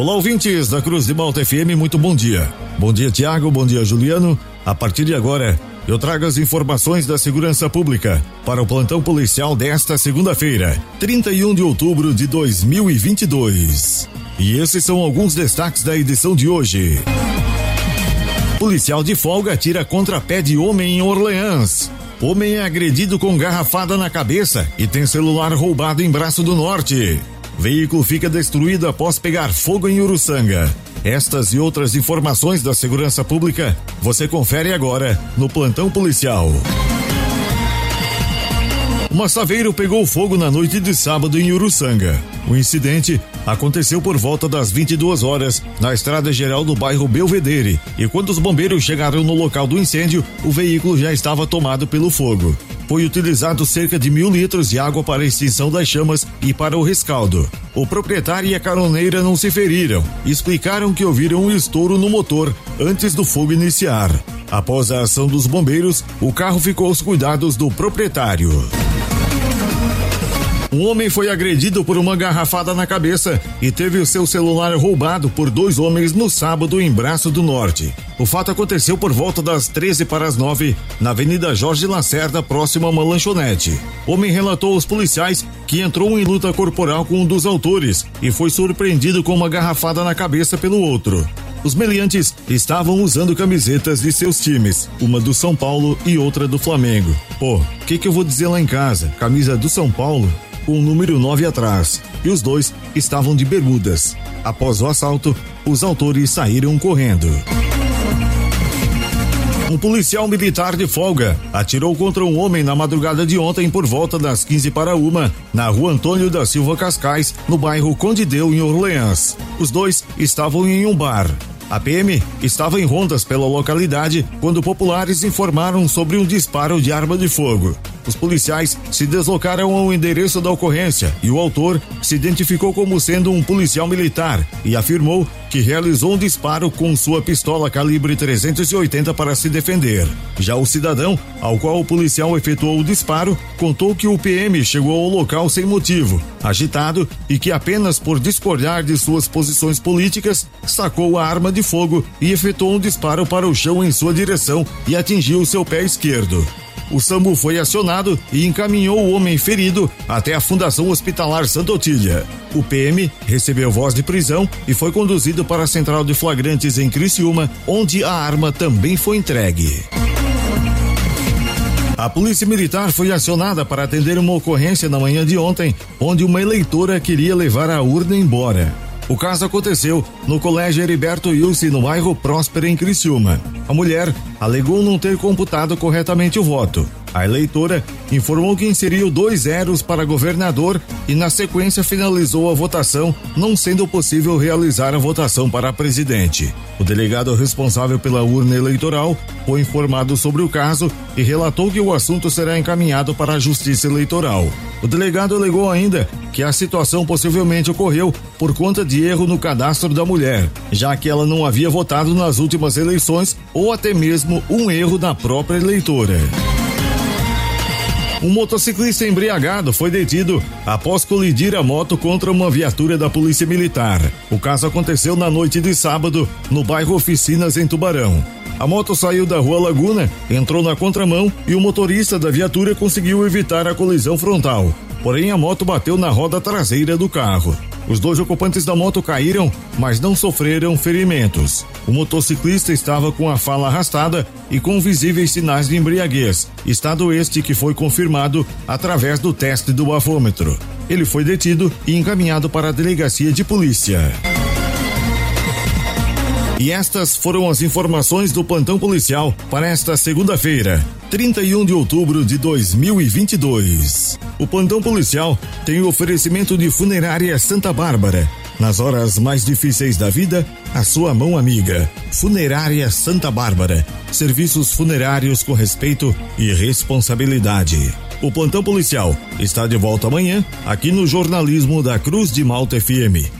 Olá, ouvintes da Cruz de Malta FM, muito bom dia. Bom dia, Tiago, bom dia, Juliano. A partir de agora, eu trago as informações da segurança pública para o plantão policial desta segunda-feira, 31 de outubro de 2022. E esses são alguns destaques da edição de hoje. Policial de folga tira contrapé de homem em Orleans. Homem é agredido com garrafada na cabeça e tem celular roubado em Braço do Norte. Veículo fica destruído após pegar fogo em Uruçanga. Estas e outras informações da segurança pública você confere agora no plantão policial. O massaveiro pegou fogo na noite de sábado em Uruçanga. O incidente aconteceu por volta das 22 horas na estrada geral do bairro Belvedere e quando os bombeiros chegaram no local do incêndio, o veículo já estava tomado pelo fogo. Foi utilizado cerca de mil litros de água para a extinção das chamas e para o rescaldo. O proprietário e a caroneira não se feriram. Explicaram que ouviram um estouro no motor antes do fogo iniciar. Após a ação dos bombeiros, o carro ficou aos cuidados do proprietário. Um homem foi agredido por uma garrafada na cabeça e teve o seu celular roubado por dois homens no sábado em Braço do Norte. O fato aconteceu por volta das 13 para as 9, na Avenida Jorge Lacerda, próximo a uma lanchonete. O homem relatou aos policiais que entrou em luta corporal com um dos autores e foi surpreendido com uma garrafada na cabeça pelo outro. Os meliantes estavam usando camisetas de seus times, uma do São Paulo e outra do Flamengo. Pô, o que, que eu vou dizer lá em casa? Camisa do São Paulo com o número 9 atrás, e os dois estavam de bermudas. Após o assalto, os autores saíram correndo. Um policial militar de folga atirou contra um homem na madrugada de ontem por volta das 15 para uma, na rua Antônio da Silva Cascais, no bairro Condideu, em Orleans. Os dois estavam em um bar. A PM estava em rondas pela localidade quando populares informaram sobre um disparo de arma de fogo. Os policiais se deslocaram ao endereço da ocorrência e o autor se identificou como sendo um policial militar e afirmou que realizou um disparo com sua pistola calibre 380 para se defender. Já o cidadão, ao qual o policial efetuou o disparo, contou que o PM chegou ao local sem motivo, agitado e que apenas por discordar de suas posições políticas, sacou a arma de fogo e efetuou um disparo para o chão em sua direção e atingiu seu pé esquerdo. O SAMU foi acionado e encaminhou o homem ferido até a Fundação Hospitalar Santa Otília. O PM recebeu voz de prisão e foi conduzido para a central de flagrantes em Criciúma, onde a arma também foi entregue. A Polícia Militar foi acionada para atender uma ocorrência na manhã de ontem, onde uma eleitora queria levar a urna embora. O caso aconteceu no Colégio Heriberto Ilse, no bairro Próspera, em Criciúma. A mulher alegou não ter computado corretamente o voto. A eleitora informou que inseriu dois zeros para governador e, na sequência, finalizou a votação, não sendo possível realizar a votação para presidente. O delegado responsável pela urna eleitoral foi informado sobre o caso e relatou que o assunto será encaminhado para a Justiça Eleitoral. O delegado alegou ainda que a situação possivelmente ocorreu por conta de erro no cadastro da mulher, já que ela não havia votado nas últimas eleições ou até mesmo um erro da própria eleitora. Um motociclista embriagado foi detido após colidir a moto contra uma viatura da Polícia Militar. O caso aconteceu na noite de sábado, no bairro Oficinas, em Tubarão. A moto saiu da rua Laguna, entrou na contramão e o motorista da viatura conseguiu evitar a colisão frontal. Porém, a moto bateu na roda traseira do carro. Os dois ocupantes da moto caíram, mas não sofreram ferimentos. O motociclista estava com a fala arrastada e com visíveis sinais de embriaguez, estado este que foi confirmado através do teste do bafômetro. Ele foi detido e encaminhado para a delegacia de polícia. E estas foram as informações do plantão policial para esta segunda-feira, 31 de outubro de 2022. O plantão policial tem o oferecimento de Funerária Santa Bárbara. Nas horas mais difíceis da vida, a sua mão amiga. Funerária Santa Bárbara. Serviços funerários com respeito e responsabilidade. O plantão policial está de volta amanhã aqui no jornalismo da Cruz de Malta FM.